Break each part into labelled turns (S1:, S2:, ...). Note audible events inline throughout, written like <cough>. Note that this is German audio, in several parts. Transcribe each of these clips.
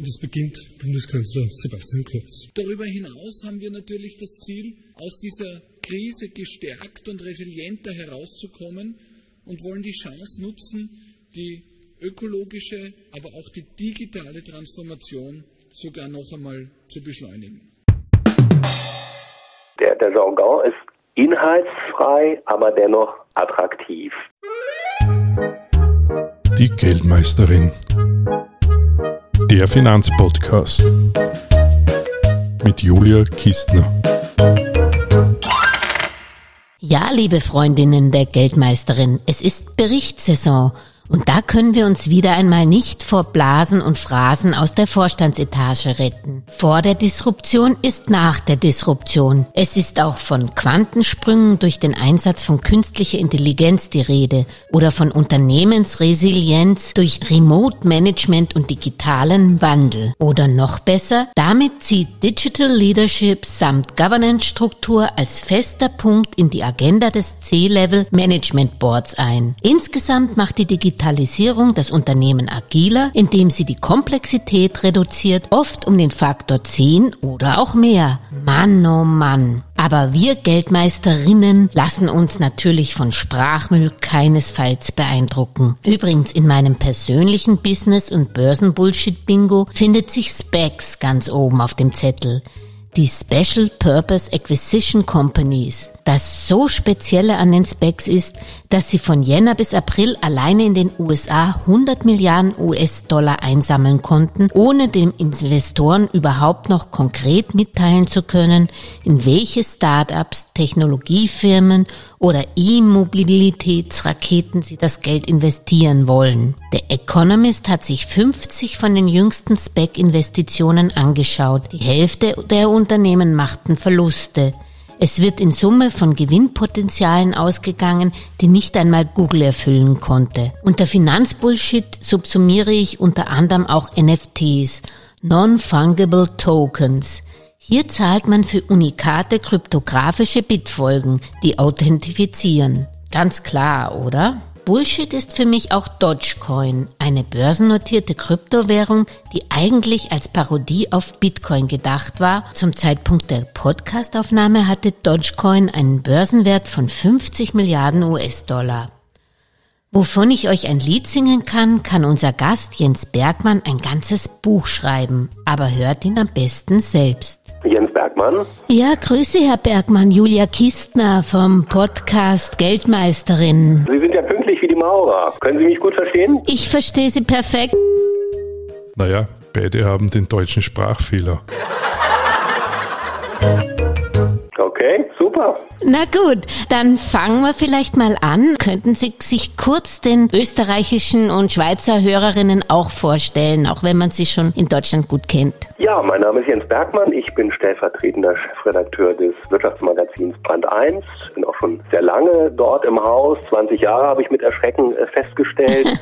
S1: Und es beginnt Bundeskanzler Sebastian Kurz.
S2: Darüber hinaus haben wir natürlich das Ziel, aus dieser Krise gestärkt und resilienter herauszukommen und wollen die Chance nutzen, die ökologische, aber auch die digitale Transformation sogar noch einmal zu beschleunigen.
S3: Der, der Jargon ist inhaltsfrei, aber dennoch attraktiv.
S4: Die Geldmeisterin. Der Finanzpodcast mit Julia Kistner.
S5: Ja, liebe Freundinnen der Geldmeisterin, es ist Berichtssaison und da können wir uns wieder einmal nicht vor Blasen und Phrasen aus der Vorstandsetage retten. Vor der Disruption ist nach der Disruption. Es ist auch von Quantensprüngen durch den Einsatz von künstlicher Intelligenz die Rede oder von Unternehmensresilienz durch Remote Management und digitalen Wandel. Oder noch besser, damit zieht Digital Leadership samt Governance-Struktur als fester Punkt in die Agenda des C-Level Management Boards ein. Insgesamt macht die Digital Digitalisierung das Unternehmen agiler, indem sie die Komplexität reduziert, oft um den Faktor 10 oder auch mehr. Mann, oh Mann. Aber wir Geldmeisterinnen lassen uns natürlich von Sprachmüll keinesfalls beeindrucken. Übrigens in meinem persönlichen Business- und Börsenbullshit-Bingo findet sich Specs ganz oben auf dem Zettel. Die Special Purpose Acquisition Companies. Das so Spezielle an den Specs ist, dass sie von Jänner bis April alleine in den USA 100 Milliarden US-Dollar einsammeln konnten, ohne den Investoren überhaupt noch konkret mitteilen zu können, in welche Startups, Technologiefirmen oder E-Mobilitätsraketen sie das Geld investieren wollen. Der Economist hat sich 50 von den jüngsten Spec-Investitionen angeschaut. Die Hälfte der Unternehmen machten Verluste. Es wird in Summe von Gewinnpotenzialen ausgegangen, die nicht einmal Google erfüllen konnte. Unter Finanzbullshit subsumiere ich unter anderem auch NFTs, Non-Fungible Tokens. Hier zahlt man für unikate kryptografische Bitfolgen, die authentifizieren. Ganz klar, oder? Bullshit ist für mich auch Dogecoin, eine börsennotierte Kryptowährung, die eigentlich als Parodie auf Bitcoin gedacht war. Zum Zeitpunkt der Podcastaufnahme hatte Dogecoin einen Börsenwert von 50 Milliarden US-Dollar. Wovon ich euch ein Lied singen kann, kann unser Gast Jens Bergmann ein ganzes Buch schreiben. Aber hört ihn am besten selbst.
S3: Jens Bergmann.
S5: Ja, grüße Herr Bergmann, Julia Kistner vom Podcast Geldmeisterin.
S3: Sie sind ja pünktlich wie die Maurer. Können Sie mich gut verstehen?
S5: Ich verstehe Sie perfekt.
S4: Naja, beide haben den deutschen Sprachfehler.
S3: Super.
S5: Na gut, dann fangen wir vielleicht mal an. Könnten Sie sich kurz den österreichischen und Schweizer Hörerinnen auch vorstellen, auch wenn man sie schon in Deutschland gut kennt?
S3: Ja, mein Name ist Jens Bergmann. Ich bin stellvertretender Chefredakteur des Wirtschaftsmagazins Brand 1. Bin auch schon sehr lange dort im Haus. 20 Jahre habe ich mit Erschrecken äh, festgestellt. <laughs>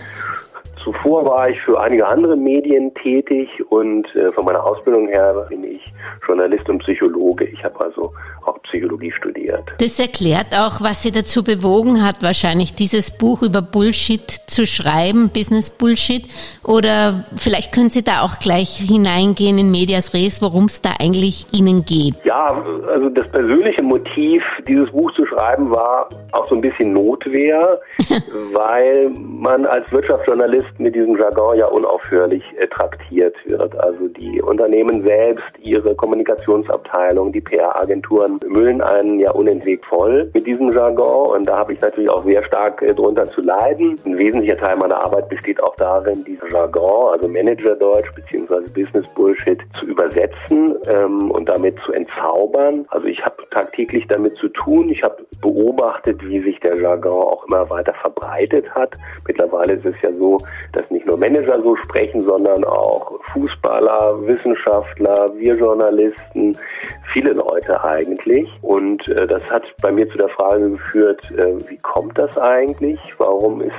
S3: Zuvor war ich für einige andere Medien tätig und äh, von meiner Ausbildung her bin ich Journalist und Psychologe. Ich habe also auch Psychologie studiert.
S5: Das erklärt auch, was Sie dazu bewogen hat, wahrscheinlich dieses Buch über Bullshit zu schreiben, Business Bullshit. Oder vielleicht können Sie da auch gleich hineingehen in Medias Res, worum es da eigentlich Ihnen geht.
S3: Ja, also das persönliche Motiv, dieses Buch zu schreiben, war auch so ein bisschen Notwehr, <laughs> weil man als Wirtschaftsjournalist mit diesem Jargon ja unaufhörlich traktiert wird. Also die Unternehmen selbst, ihre Kommunikationsabteilung, die PR-Agenturen müllen einen ja unentwegt voll mit diesem Jargon und da habe ich natürlich auch sehr stark äh, drunter zu leiden. Ein wesentlicher Teil meiner Arbeit besteht auch darin, diesen Jargon, also Manager-Deutsch bzw. Business-Bullshit zu übersetzen ähm, und damit zu entzaubern. Also ich habe tagtäglich damit zu tun. Ich habe beobachtet, wie sich der Jargon auch immer weiter verbreitet hat. Mittlerweile ist es ja so, dass nicht nur Manager so sprechen, sondern auch Fußballer, Wissenschaftler, wir Journalisten, viele Leute eigentlich. Und äh, das hat bei mir zu der Frage geführt, äh, wie kommt das eigentlich? Warum ist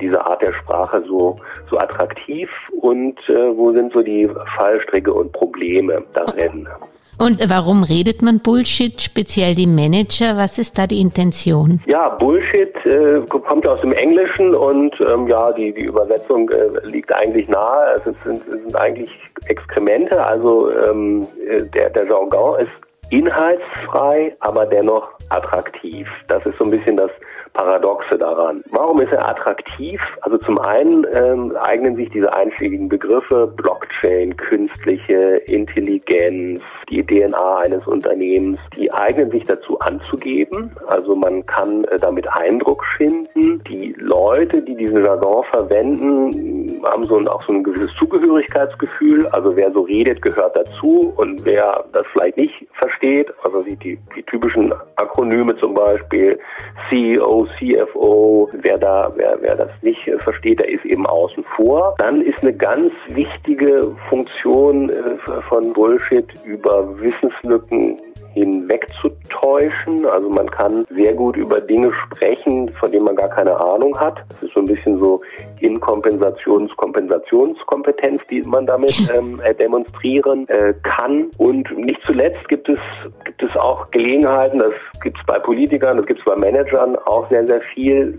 S3: diese Art der Sprache so, so attraktiv und äh, wo sind so die Fallstricke und Probleme darin?
S5: Und warum redet man Bullshit, speziell die Manager? Was ist da die Intention?
S3: Ja, Bullshit äh, kommt aus dem Englischen und ähm, ja, die, die Übersetzung äh, liegt eigentlich nahe. Es sind, es sind eigentlich Exkremente, also ähm, äh, der, der Jargon ist inhaltsfrei, aber dennoch attraktiv. Das ist so ein bisschen das Paradoxe daran. Warum ist er attraktiv? Also zum einen ähm, eignen sich diese einschlägigen Begriffe Blockchain, künstliche Intelligenz, die DNA eines Unternehmens, die eignen sich dazu anzugeben. Also man kann äh, damit Eindruck schinden. Die Leute, die diesen Jargon verwenden, haben so ein, auch so ein gewisses Zugehörigkeitsgefühl. Also wer so redet, gehört dazu und wer das vielleicht nicht versteht, also die, die, die typischen Akronyme zum Beispiel CEO, CFO, wer da, wer, wer das nicht versteht, der ist eben außen vor. Dann ist eine ganz wichtige Funktion äh, von Bullshit über Wissenslücken hinwegzutäuschen. Also man kann sehr gut über Dinge sprechen, von denen man gar keine Ahnung hat. Das ist so ein bisschen so Inkompensations-Kompensationskompetenz, die man damit <laughs> ähm, äh, demonstrieren äh, kann. Und nicht zuletzt gibt es, gibt es auch Gelegenheiten, das gibt es bei Politikern, das gibt es bei Managern auch sehr, sehr viel,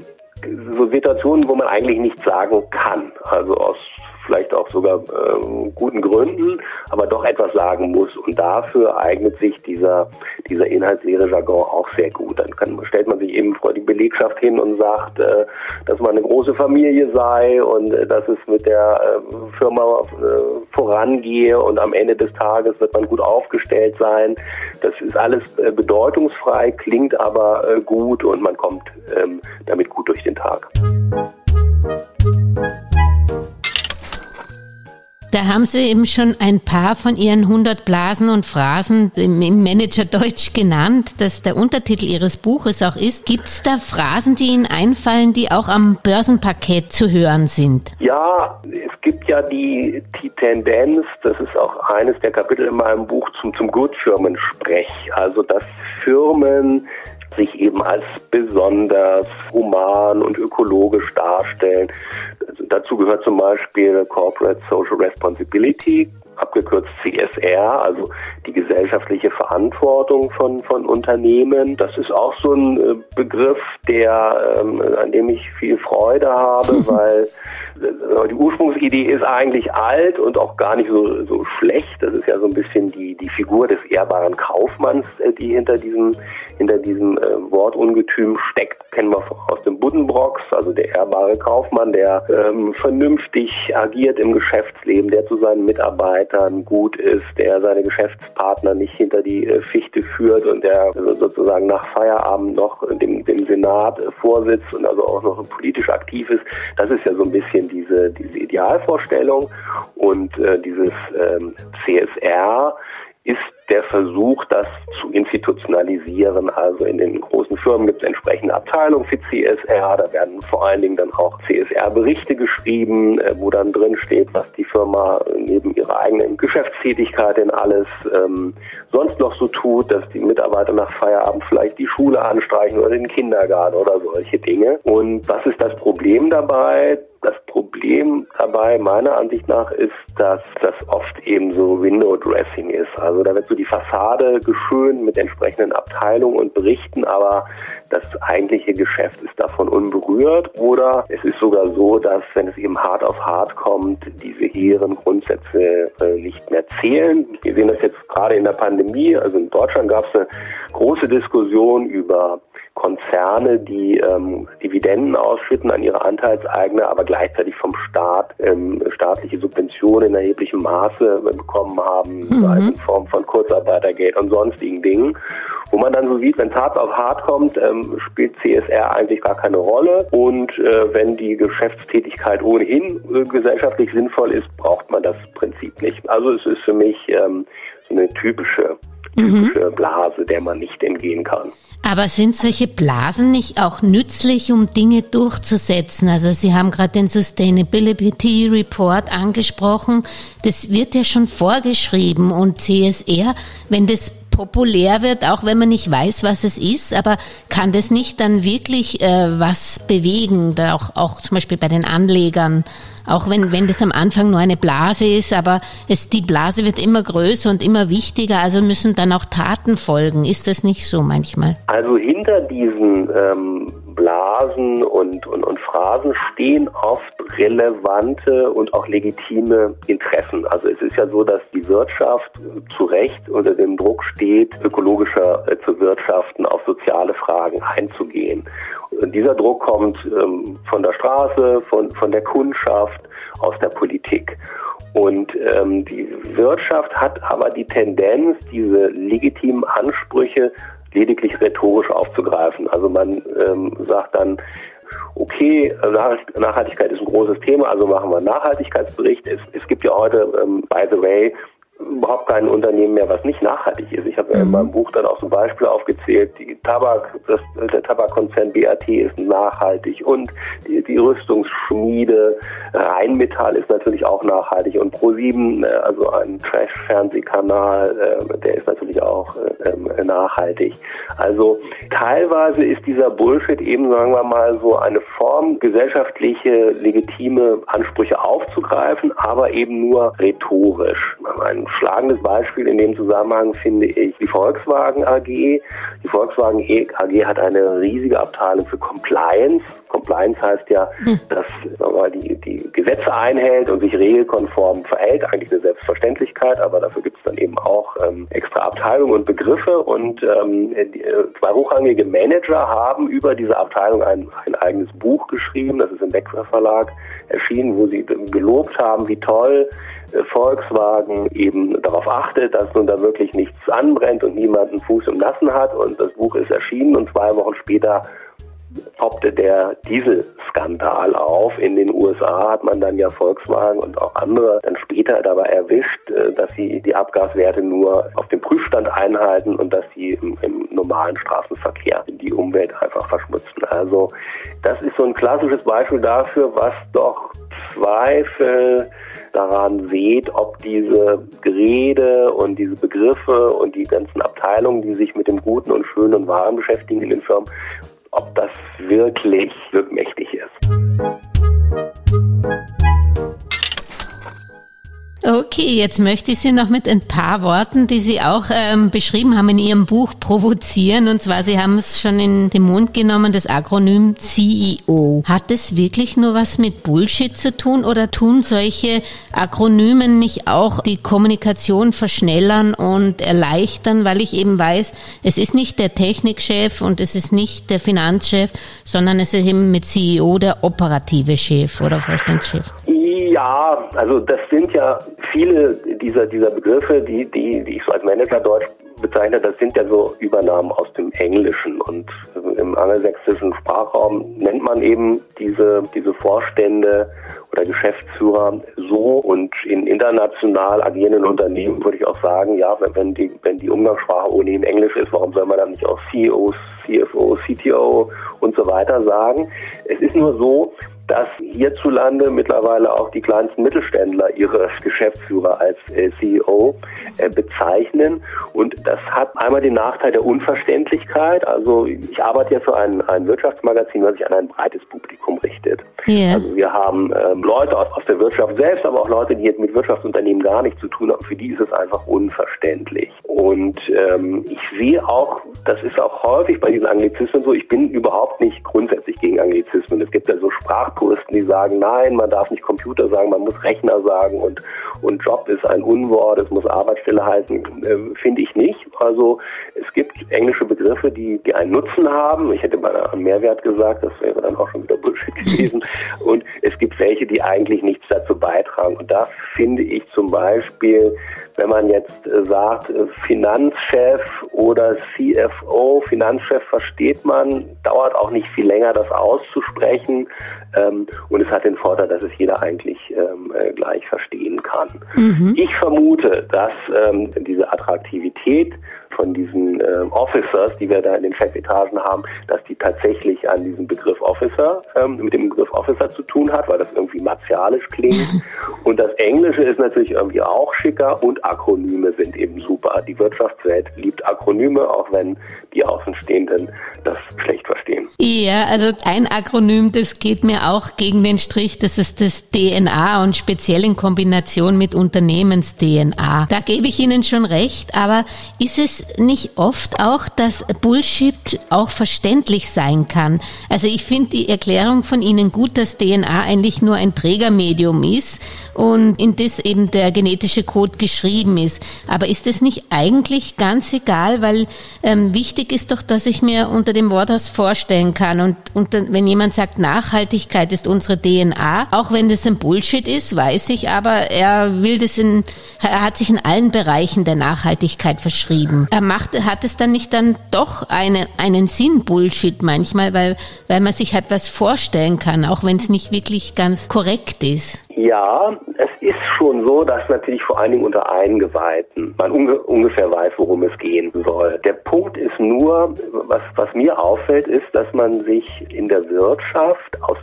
S3: so Situationen, wo man eigentlich nichts sagen kann. Also aus vielleicht auch sogar äh, guten Gründen, aber doch etwas sagen muss. Und dafür eignet sich dieser, dieser inhaltsleere Jargon auch sehr gut. Dann kann, stellt man sich eben vor die Belegschaft hin und sagt, äh, dass man eine große Familie sei und äh, dass es mit der äh, Firma äh, vorangehe und am Ende des Tages wird man gut aufgestellt sein. Das ist alles äh, bedeutungsfrei, klingt aber äh, gut und man kommt ähm, damit gut durch den Tag.
S5: Da haben Sie eben schon ein paar von Ihren 100 Blasen und Phrasen im Manager Deutsch genannt, dass der Untertitel Ihres Buches auch ist. Gibt es da Phrasen, die Ihnen einfallen, die auch am Börsenpaket zu hören sind?
S3: Ja, es gibt ja die, die Tendenz, das ist auch eines der Kapitel in meinem Buch zum, zum Gutfirmen-Sprech. Also, dass Firmen sich eben als besonders human und ökologisch darstellen. Also dazu gehört zum Beispiel Corporate Social Responsibility, abgekürzt CSR, also die gesellschaftliche Verantwortung von, von Unternehmen. Das ist auch so ein äh, Begriff, der, ähm, an dem ich viel Freude habe, <laughs> weil die Ursprungsidee ist eigentlich alt und auch gar nicht so, so schlecht. Das ist ja so ein bisschen die, die Figur des ehrbaren Kaufmanns, äh, die hinter diesem, hinter diesem äh, Wortungetüm steckt. Kennen wir aus dem Buddenbrocks, also der ehrbare Kaufmann, der ähm, vernünftig agiert im Geschäftsleben, der zu seinen Mitarbeitern gut ist, der seine Geschäftspartner nicht hinter die äh, Fichte führt und der sozusagen nach Feierabend noch dem, dem Senat äh, vorsitzt und also auch noch politisch aktiv ist. Das ist ja so ein bisschen diese, diese Idealvorstellung und äh, dieses ähm, CSR ist der Versuch, das zu institutionalisieren. Also in den großen Firmen gibt es entsprechende Abteilungen für CSR. Da werden vor allen Dingen dann auch CSR-Berichte geschrieben, äh, wo dann drin steht, was die Firma neben ihrer eigenen Geschäftstätigkeit denn alles ähm, sonst noch so tut, dass die Mitarbeiter nach Feierabend vielleicht die Schule anstreichen oder den Kindergarten oder solche Dinge. Und was ist das Problem dabei? Das Problem dabei meiner Ansicht nach ist, dass das oft eben so Window Dressing ist. Also da wird so die Fassade geschönt mit entsprechenden Abteilungen und Berichten, aber das eigentliche Geschäft ist davon unberührt. Oder es ist sogar so, dass wenn es eben hart auf hart kommt, diese hehren Grundsätze äh, nicht mehr zählen. Wir sehen das jetzt gerade in der Pandemie. Also in Deutschland gab es eine große Diskussion über Konzerne, die ähm, Dividenden ausschütten an ihre Anteilseigner, aber gleichzeitig vom Staat ähm, staatliche Subventionen in erheblichem Maße bekommen haben, mhm. in Form von Kurzarbeitergeld und sonstigen Dingen. Wo man dann so sieht, wenn es hart auf hart kommt, ähm, spielt CSR eigentlich gar keine Rolle. Und äh, wenn die Geschäftstätigkeit ohnehin äh, gesellschaftlich sinnvoll ist, braucht man das Prinzip nicht. Also es ist für mich ähm, so eine typische typische mhm. Blase, der man nicht entgehen kann.
S5: Aber sind solche Blasen nicht auch nützlich, um Dinge durchzusetzen? Also Sie haben gerade den Sustainability Report angesprochen. Das wird ja schon vorgeschrieben und CSR, wenn das populär wird, auch wenn man nicht weiß, was es ist, aber kann das nicht dann wirklich äh, was bewegen, da auch, auch zum Beispiel bei den Anlegern? Auch wenn, wenn das am Anfang nur eine Blase ist, aber es, die Blase wird immer größer und immer wichtiger, also müssen dann auch Taten folgen. Ist das nicht so manchmal?
S3: Also hinter diesen ähm, Blasen und, und, und Phrasen stehen oft relevante und auch legitime Interessen. Also es ist ja so, dass die Wirtschaft zu Recht unter dem Druck steht, ökologischer äh, zu wirtschaften, auf soziale Fragen einzugehen. Und dieser Druck kommt ähm, von der Straße, von, von der Kundschaft, aus der Politik. Und ähm, die Wirtschaft hat aber die Tendenz, diese legitimen Ansprüche lediglich rhetorisch aufzugreifen. Also man ähm, sagt dann, okay, Nachhaltigkeit ist ein großes Thema, also machen wir einen Nachhaltigkeitsbericht. Es, es gibt ja heute, ähm, by the way, überhaupt kein Unternehmen mehr, was nicht nachhaltig ist. Ich habe ja in mhm. meinem Buch dann auch so Beispiele aufgezählt. Die Tabak, das, der Tabakkonzern BAT ist nachhaltig und die, die Rüstungsschmiede Rheinmetall ist natürlich auch nachhaltig und Pro7, äh, also ein Trash-Fernsehkanal, äh, der ist natürlich auch äh, nachhaltig. Also teilweise ist dieser Bullshit eben, sagen wir mal, so eine Form, gesellschaftliche, legitime Ansprüche aufzugreifen, aber eben nur rhetorisch. Ein schlagendes Beispiel in dem Zusammenhang finde ich die Volkswagen AG. Die Volkswagen AG hat eine riesige Abteilung für Compliance. Compliance heißt ja, hm. dass mal, die, die Gesetze einhält und sich regelkonform verhält. Eigentlich eine Selbstverständlichkeit, aber dafür gibt es dann eben auch ähm, extra Abteilungen und Begriffe. Und ähm, die, äh, zwei hochrangige Manager haben über diese Abteilung ein, ein eigenes Buch geschrieben. Das ist im Beckler Verlag erschienen, wo sie gelobt haben, wie toll Volkswagen eben darauf achtet, dass nun da wirklich nichts anbrennt und niemand einen Fuß im Nassen hat. Und das Buch ist erschienen und zwei Wochen später poppte der Dieselskandal auf. In den USA hat man dann ja Volkswagen und auch andere dann später dabei erwischt, äh, dass sie die Abgaswerte nur auf dem Prüfstand einhalten und dass sie im, im normalen Straßenverkehr die Umwelt einfach verschmutzen. Also das ist so ein klassisches Beispiel dafür, was doch Zweifel daran seht, ob diese Gerede und diese Begriffe und die ganzen Abteilungen, die sich mit dem Guten und Schönen und Wahren beschäftigen in den Firmen, ob das wirklich wirkmächtig ist.
S5: Okay, jetzt möchte ich Sie noch mit ein paar Worten, die Sie auch ähm, beschrieben haben in Ihrem Buch, provozieren. Und zwar, Sie haben es schon in den Mund genommen, das Akronym CEO. Hat es wirklich nur was mit Bullshit zu tun oder tun solche Akronymen nicht auch die Kommunikation verschnellern und erleichtern, weil ich eben weiß, es ist nicht der Technikchef und es ist nicht der Finanzchef, sondern es ist eben mit CEO der operative Chef oder Vorstandschef.
S3: Ja, also das sind ja viele dieser, dieser Begriffe, die, die, die ich so als Manager Deutsch bezeichne, das sind ja so Übernahmen aus dem Englischen und im angelsächsischen Sprachraum nennt man eben diese, diese Vorstände oder Geschäftsführer so und in international agierenden Unternehmen würde ich auch sagen, ja, wenn die, wenn die Umgangssprache ohnehin Englisch ist, warum soll man dann nicht auch CEOs, CFO, CTO und so weiter sagen? Es ist nur so, dass hierzulande mittlerweile auch die kleinsten Mittelständler ihre Geschäftsführer als äh, CEO äh, bezeichnen. Und das hat einmal den Nachteil der Unverständlichkeit. Also ich arbeite ja für ein, ein Wirtschaftsmagazin, was sich an ein breites Publikum richtet. Yeah. Also wir haben ähm, Leute aus, aus der Wirtschaft selbst, aber auch Leute, die jetzt mit Wirtschaftsunternehmen gar nichts zu tun haben. Für die ist es einfach unverständlich. Und ähm, ich sehe auch, das ist auch häufig bei diesen Anglizismen so, ich bin überhaupt nicht grundsätzlich gegen Anglizismen. Es gibt ja so Sprach Puristen, die sagen, nein, man darf nicht Computer sagen, man muss Rechner sagen und, und Job ist ein Unwort, es muss Arbeitsstelle heißen, äh, finde ich nicht. Also es gibt englische Begriffe, die, die einen Nutzen haben. Ich hätte mal einen Mehrwert gesagt, das wäre dann auch schon wieder Bullshit <laughs> gewesen. Und es gibt welche, die eigentlich nichts dazu beitragen. Und da finde ich zum Beispiel, wenn man jetzt äh, sagt, äh, Finanzchef oder CFO, Finanzchef versteht man, dauert auch nicht viel länger, das auszusprechen. Ähm, und es hat den Vorteil, dass es jeder eigentlich ähm, äh, gleich verstehen kann. Mhm. Ich vermute, dass ähm, diese Attraktivität von diesen äh, Officers, die wir da in den Chefetagen haben, dass die tatsächlich an diesem Begriff Officer, ähm, mit dem Begriff Officer zu tun hat, weil das irgendwie martialisch klingt. <laughs> Und das Englische ist natürlich irgendwie auch schicker und Akronyme sind eben super. Die Wirtschaftswelt liebt Akronyme, auch wenn die Außenstehenden das schlecht verstehen.
S5: Ja, also ein Akronym, das geht mir auch gegen den Strich, das ist das DNA und speziell in Kombination mit Unternehmens-DNA. Da gebe ich Ihnen schon recht, aber ist es nicht oft auch, dass Bullshit auch verständlich sein kann? Also ich finde die Erklärung von Ihnen gut, dass DNA eigentlich nur ein Trägermedium ist und in das eben der genetische Code geschrieben ist. Aber ist es nicht eigentlich ganz egal, weil ähm, wichtig ist doch, dass ich mir unter dem Worthaus vorstellen kann und, und wenn jemand sagt, Nachhaltigkeit ist unsere DNA, auch wenn das ein Bullshit ist, weiß ich, aber er will das in, er hat sich in allen Bereichen der Nachhaltigkeit verschrieben. Macht, hat es dann nicht dann doch eine, einen Sinn Bullshit manchmal, weil, weil man sich halt was vorstellen kann, auch wenn es nicht wirklich ganz korrekt ist.
S3: Ja, es ist schon so, dass natürlich vor allen Dingen unter Eingeweihten man unge ungefähr weiß, worum es gehen soll. Der Punkt ist nur, was, was mir auffällt, ist, dass man sich in der Wirtschaft aus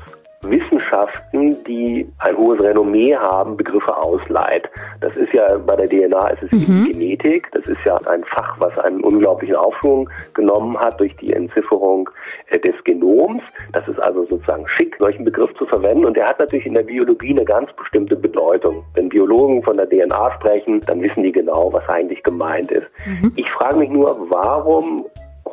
S3: Wissenschaften, die ein hohes Renommee haben, Begriffe ausleiht. Das ist ja bei der DNA ist es mhm. Genetik. Das ist ja ein Fach, was einen unglaublichen Aufschwung genommen hat durch die Entzifferung äh, des Genoms. Das ist also sozusagen schick, solchen Begriff zu verwenden. Und der hat natürlich in der Biologie eine ganz bestimmte Bedeutung. Wenn Biologen von der DNA sprechen, dann wissen die genau, was eigentlich gemeint ist. Mhm. Ich frage mich nur, warum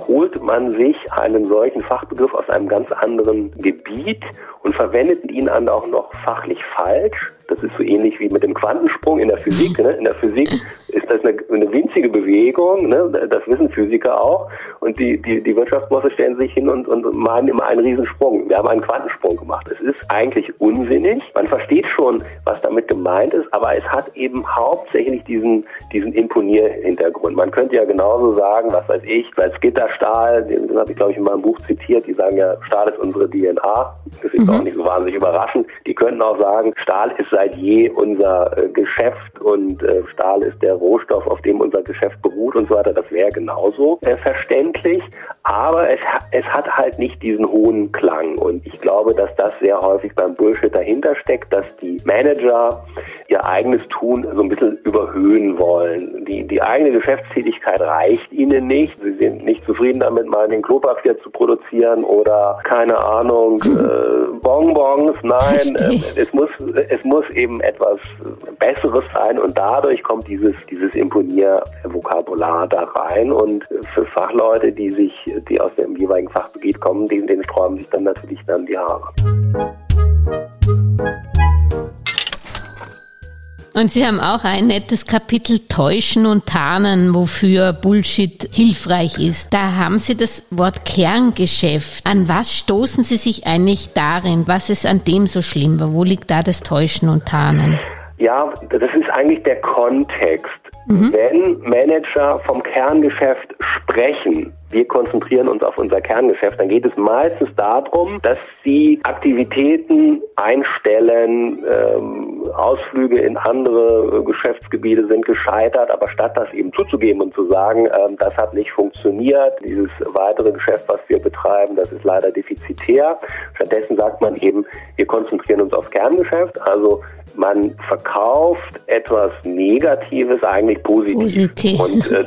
S3: holt man sich einen solchen Fachbegriff aus einem ganz anderen Gebiet und verwendet ihn dann auch noch fachlich falsch. Das ist so ähnlich wie mit dem Quantensprung in der Physik. Ne? In der Physik ist das eine, eine winzige Bewegung, ne? das wissen Physiker auch. Und die, die, die Wirtschaftsbosse stellen sich hin und, und meinen immer einen Riesensprung. Wir haben einen Quantensprung gemacht. Es ist eigentlich unsinnig. Man versteht schon, was damit gemeint ist, aber es hat eben hauptsächlich diesen, diesen Imponierhintergrund. Man könnte ja genauso sagen, was weiß ich, als Gitterstahl, den habe ich glaube ich in meinem Buch zitiert, die sagen ja, Stahl ist unsere DNA. Das ist mhm. auch nicht so wahnsinnig überraschend. Die könnten auch sagen, Stahl ist seit je unser äh, Geschäft und äh, Stahl ist der Rohstoff, auf dem unser Geschäft beruht und so weiter. Das wäre genauso äh, verständlich. Aber es, es hat halt nicht diesen hohen Klang. Und ich glaube, dass das sehr häufig beim Bullshit dahinter steckt, dass die Manager ihr eigenes Tun so ein bisschen überhöhen wollen. Die, die eigene Geschäftstätigkeit reicht ihnen nicht. Sie sind nicht zufrieden damit, mal den Klopapier zu produzieren oder keine Ahnung, <laughs> äh, Bonbons. Nein, äh, es muss, es muss eben etwas Besseres sein und dadurch kommt dieses, dieses Imponiervokabular da rein und für Fachleute, die sich die aus dem jeweiligen Fachgebiet kommen, denen, denen sträuben sich dann natürlich dann die Haare.
S5: Und Sie haben auch ein nettes Kapitel Täuschen und Tarnen, wofür Bullshit hilfreich ist. Da haben Sie das Wort Kerngeschäft. An was stoßen Sie sich eigentlich darin? Was ist an dem so schlimm? Wo liegt da das Täuschen und Tarnen?
S3: Ja, das ist eigentlich der Kontext. Mhm. Wenn Manager vom Kerngeschäft sprechen, wir konzentrieren uns auf unser Kerngeschäft, dann geht es meistens darum, dass sie Aktivitäten einstellen, ähm, Ausflüge in andere Geschäftsgebiete sind gescheitert, aber statt das eben zuzugeben und zu sagen, ähm, das hat nicht funktioniert, dieses weitere Geschäft, was wir betreiben, das ist leider defizitär. Stattdessen sagt man eben, wir konzentrieren uns aufs Kerngeschäft, also man verkauft etwas Negatives eigentlich positiv. positiv. Und äh,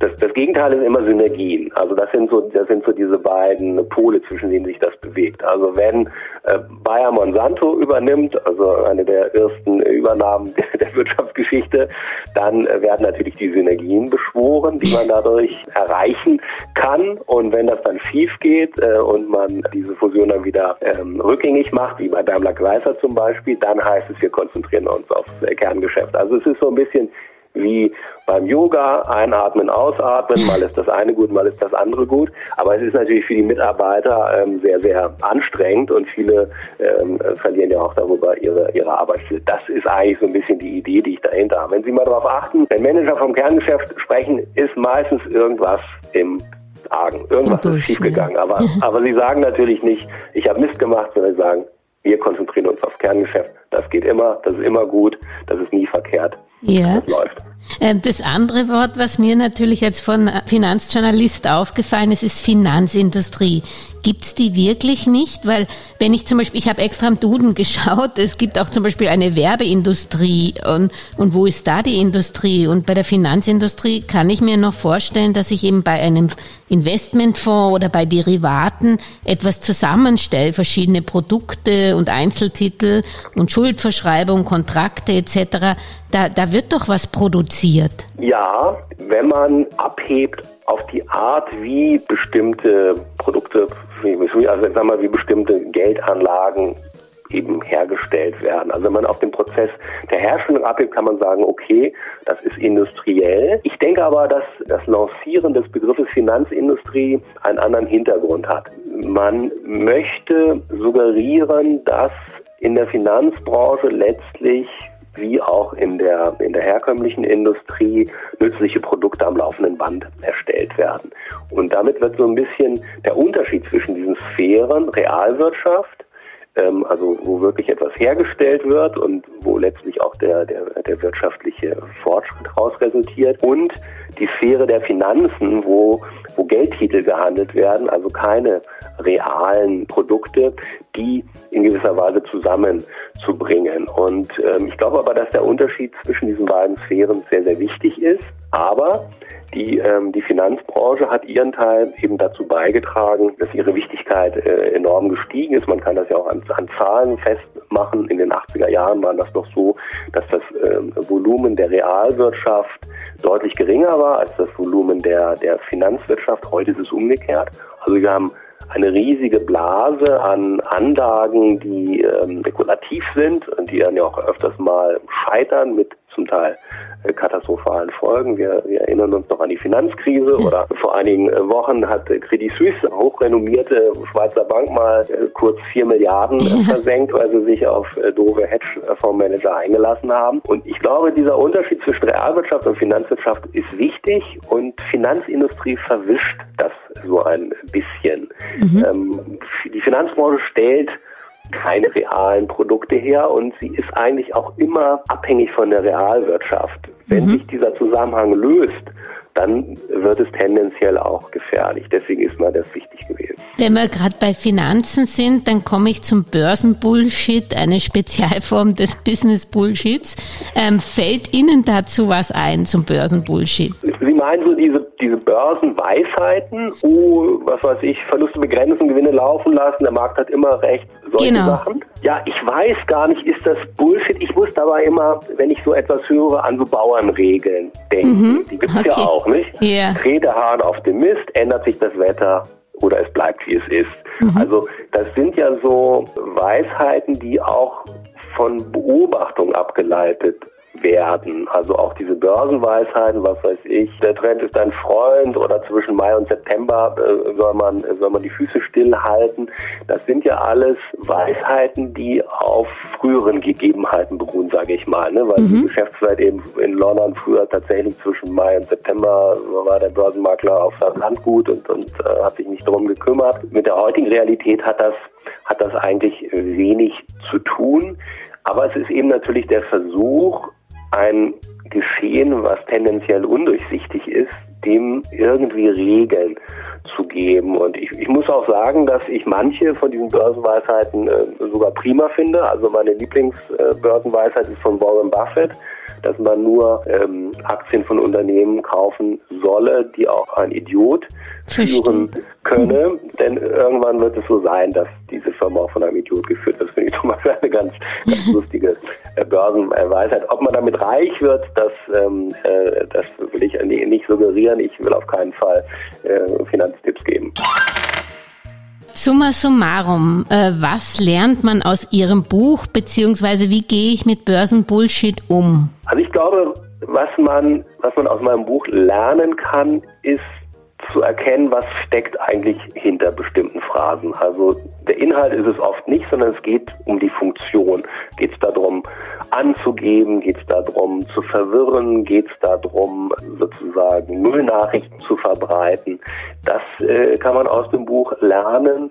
S3: das, das Gegenteil ist immer Synergien. Also das sind so, das sind so diese beiden Pole, zwischen denen sich das bewegt. Also wenn äh, Bayer Monsanto übernimmt, also eine der ersten Übernahmen der, der Wirtschaftsgeschichte, dann äh, werden natürlich die Synergien beschworen, die man dadurch erreichen kann. Und wenn das dann schief geht äh, und man diese Fusion dann wieder ähm, rückgängig macht, wie bei Daimler Chrysler zum Beispiel, dann heißt es, wir konzentrieren uns aufs Kerngeschäft. Also es ist so ein bisschen wie beim Yoga, einatmen, ausatmen, mal ist das eine gut, mal ist das andere gut. Aber es ist natürlich für die Mitarbeiter ähm, sehr, sehr anstrengend und viele ähm, verlieren ja auch darüber ihre, ihre Arbeitsstelle. Das ist eigentlich so ein bisschen die Idee, die ich dahinter habe. Wenn Sie mal darauf achten, wenn Manager vom Kerngeschäft sprechen, ist meistens irgendwas im Argen. Irgendwas ist schiefgegangen. Aber, <laughs> aber sie sagen natürlich nicht, ich habe Mist gemacht, sondern sie sagen, wir konzentrieren uns aufs Kerngeschäft Das geht immer, das ist immer gut, das ist nie verkehrt.
S5: Ja.
S3: Das läuft.
S5: Ähm, das andere Wort, was mir natürlich als von Finanzjournalist aufgefallen ist, ist Finanzindustrie. Gibt's die wirklich nicht? Weil wenn ich zum Beispiel, ich habe extra am Duden geschaut, es gibt auch zum Beispiel eine Werbeindustrie und, und wo ist da die Industrie? Und bei der Finanzindustrie kann ich mir noch vorstellen, dass ich eben bei einem Investmentfonds oder bei Derivaten etwas zusammenstelle, verschiedene Produkte und Einzeltitel und Schuldverschreibung, Kontrakte etc. Da, da wird doch was produziert.
S3: Ja, wenn man abhebt auf die Art, wie bestimmte Produkte, also sag mal, wie bestimmte Geldanlagen eben hergestellt werden. Also wenn man auf den Prozess der Herstellung abhebt, kann man sagen, okay, das ist industriell. Ich denke aber, dass das Lancieren des Begriffes Finanzindustrie einen anderen Hintergrund hat. Man möchte suggerieren, dass in der Finanzbranche letztlich wie auch in der, in der herkömmlichen Industrie nützliche Produkte am laufenden Band erstellt werden. Und damit wird so ein bisschen der Unterschied zwischen diesen Sphären Realwirtschaft, ähm, also wo wirklich etwas hergestellt wird und wo letztlich auch der, der, der wirtschaftliche Fortschritt daraus resultiert und die Sphäre der Finanzen, wo, wo Geldtitel gehandelt werden, also keine realen Produkte, die in gewisser Weise zusammenzubringen. Und ähm, ich glaube aber, dass der Unterschied zwischen diesen beiden Sphären sehr, sehr wichtig ist. Aber die, ähm, die Finanzbranche hat ihren Teil eben dazu beigetragen, dass ihre Wichtigkeit äh, enorm gestiegen ist. Man kann das ja auch an, an Zahlen festmachen. In den 80er Jahren war das noch so, dass das ähm, Volumen der Realwirtschaft deutlich geringer war als das Volumen der, der Finanzwirtschaft. Heute ist es umgekehrt. Also wir haben eine riesige Blase an Anlagen, die ähm, spekulativ sind und die dann ja auch öfters mal scheitern mit zum Teil äh, katastrophalen Folgen. Wir, wir, erinnern uns noch an die Finanzkrise oder vor einigen äh, Wochen hat Credit Suisse, hochrenommierte Schweizer Bank, mal äh, kurz vier Milliarden <laughs> versenkt, weil sie sich auf doofe Hedgefondsmanager eingelassen haben. Und ich glaube, dieser Unterschied zwischen Realwirtschaft und Finanzwirtschaft ist wichtig und Finanzindustrie verwischt das so ein bisschen. Mhm. Ähm, die Finanzbranche stellt keine realen Produkte her und sie ist eigentlich auch immer abhängig von der Realwirtschaft. Wenn mhm. sich dieser Zusammenhang löst, dann wird es tendenziell auch gefährlich. Deswegen ist mir das wichtig gewesen.
S5: Wenn wir gerade bei Finanzen sind, dann komme ich zum Börsenbullshit, eine Spezialform des Business-Bullshits. Ähm, fällt Ihnen dazu was ein zum Börsenbullshit?
S3: Sie meinen so diese, diese Börsenweisheiten, oh, was weiß ich, Verluste begrenzen, Gewinne laufen lassen, der Markt hat immer recht, solche genau. Sachen? Ja, ich weiß gar nicht, ist das Bullshit? Ich muss dabei immer, wenn ich so etwas höre, an so Bauernregeln denken. Mhm. Die gibt es okay. ja auch, nicht?
S5: Yeah.
S3: Dreh Hahn auf dem Mist, ändert sich das Wetter oder es bleibt, wie es ist. Mhm. Also das sind ja so Weisheiten, die auch von Beobachtung abgeleitet werden. Also auch diese Börsenweisheiten, was weiß ich, der Trend ist ein Freund oder zwischen Mai und September äh, soll man soll man die Füße stillhalten. Das sind ja alles Weisheiten, die auf früheren Gegebenheiten beruhen, sage ich mal, ne? weil mhm. die Geschäftswelt eben in London früher tatsächlich zwischen Mai und September war der Börsenmakler auf seinem Landgut und, und äh, hat sich nicht darum gekümmert. Mit der heutigen Realität hat das hat das eigentlich wenig zu tun. Aber es ist eben natürlich der Versuch, ein Geschehen, was tendenziell undurchsichtig ist, dem irgendwie Regeln zu geben. Und ich, ich muss auch sagen, dass ich manche von diesen Börsenweisheiten äh, sogar prima finde. Also meine Lieblingsbörsenweisheit ist von Warren Buffett, dass man nur ähm, Aktien von Unternehmen kaufen solle, die auch ein Idiot führen könne. Mhm. Denn irgendwann wird es so sein, dass diese Firma auch von einem Idiot geführt wird. Das finde ich <laughs> zum Beispiel eine ganz, ganz lustige äh, Börsenweisheit. Ob man damit reich wird, das, ähm, äh, das will ich nicht suggerieren. Ich will auf keinen Fall äh, Finanztipps geben.
S5: Summa summarum, äh, was lernt man aus Ihrem Buch, beziehungsweise wie gehe ich mit Börsenbullshit um?
S3: Also ich glaube, was man, was man aus meinem Buch lernen kann, ist zu erkennen, was steckt eigentlich hinter bestimmten Phrasen. Also der Inhalt ist es oft nicht, sondern es geht um die Funktion. Geht es darum, anzugeben? Geht es darum, zu verwirren? Geht es darum, sozusagen Müllnachrichten zu verbreiten? Das äh, kann man aus dem Buch lernen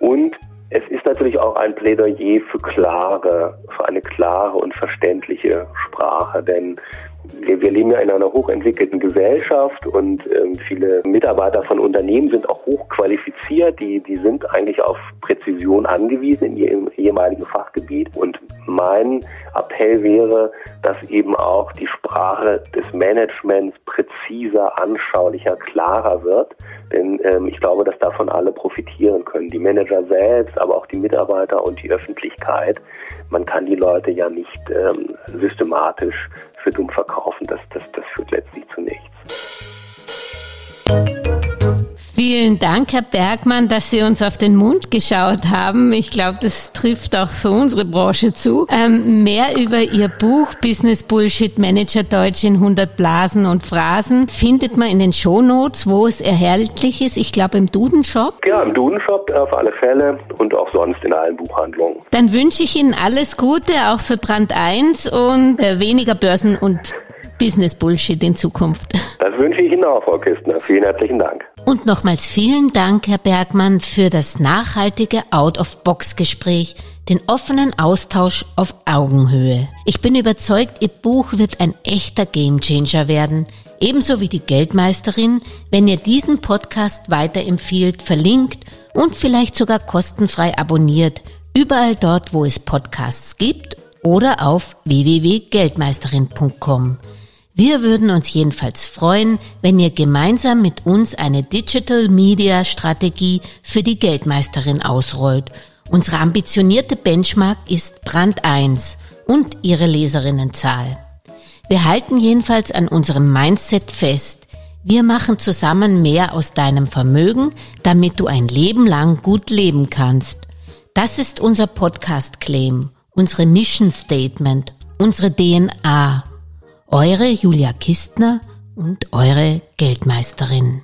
S3: und es ist natürlich auch ein Plädoyer für klare, für eine klare und verständliche Sprache, denn wir, leben ja in einer hochentwickelten Gesellschaft und ähm, viele Mitarbeiter von Unternehmen sind auch hochqualifiziert. Die, die sind eigentlich auf Präzision angewiesen in ihrem jeweiligen Fachgebiet. Und mein Appell wäre, dass eben auch die Sprache des Managements präziser, anschaulicher, klarer wird. Denn ähm, ich glaube, dass davon alle profitieren können. Die Manager selbst, aber auch die Mitarbeiter und die Öffentlichkeit. Man kann die Leute ja nicht ähm, systematisch für dumm verkaufen. Das, das,
S5: Vielen Dank, Herr Bergmann, dass Sie uns auf den Mund geschaut haben. Ich glaube, das trifft auch für unsere Branche zu. Ähm, mehr über Ihr Buch Business Bullshit Manager Deutsch in 100 Blasen und Phrasen findet man in den Shownotes, wo es erhältlich ist. Ich glaube, im Dudenshop.
S3: Ja, im Dudenshop auf alle Fälle und auch sonst in allen Buchhandlungen.
S5: Dann wünsche ich Ihnen alles Gute, auch für Brand 1 und äh, weniger Börsen und Business Bullshit in Zukunft.
S3: Das wünsche auch, Frau Kistner. Vielen herzlichen Dank.
S5: Und nochmals vielen Dank, Herr Bergmann, für das nachhaltige Out-of-Box-Gespräch, den offenen Austausch auf Augenhöhe. Ich bin überzeugt, Ihr Buch wird ein echter Gamechanger werden, ebenso wie die Geldmeisterin, wenn ihr diesen Podcast weiterempfiehlt, verlinkt und vielleicht sogar kostenfrei abonniert, überall dort, wo es Podcasts gibt oder auf www.geldmeisterin.com. Wir würden uns jedenfalls freuen, wenn ihr gemeinsam mit uns eine Digital Media Strategie für die Geldmeisterin ausrollt. Unsere ambitionierte Benchmark ist Brand 1 und ihre Leserinnenzahl. Wir halten jedenfalls an unserem Mindset fest. Wir machen zusammen mehr aus deinem Vermögen, damit du ein Leben lang gut leben kannst. Das ist unser Podcast Claim, unsere Mission Statement, unsere DNA. Eure Julia Kistner und eure Geldmeisterin.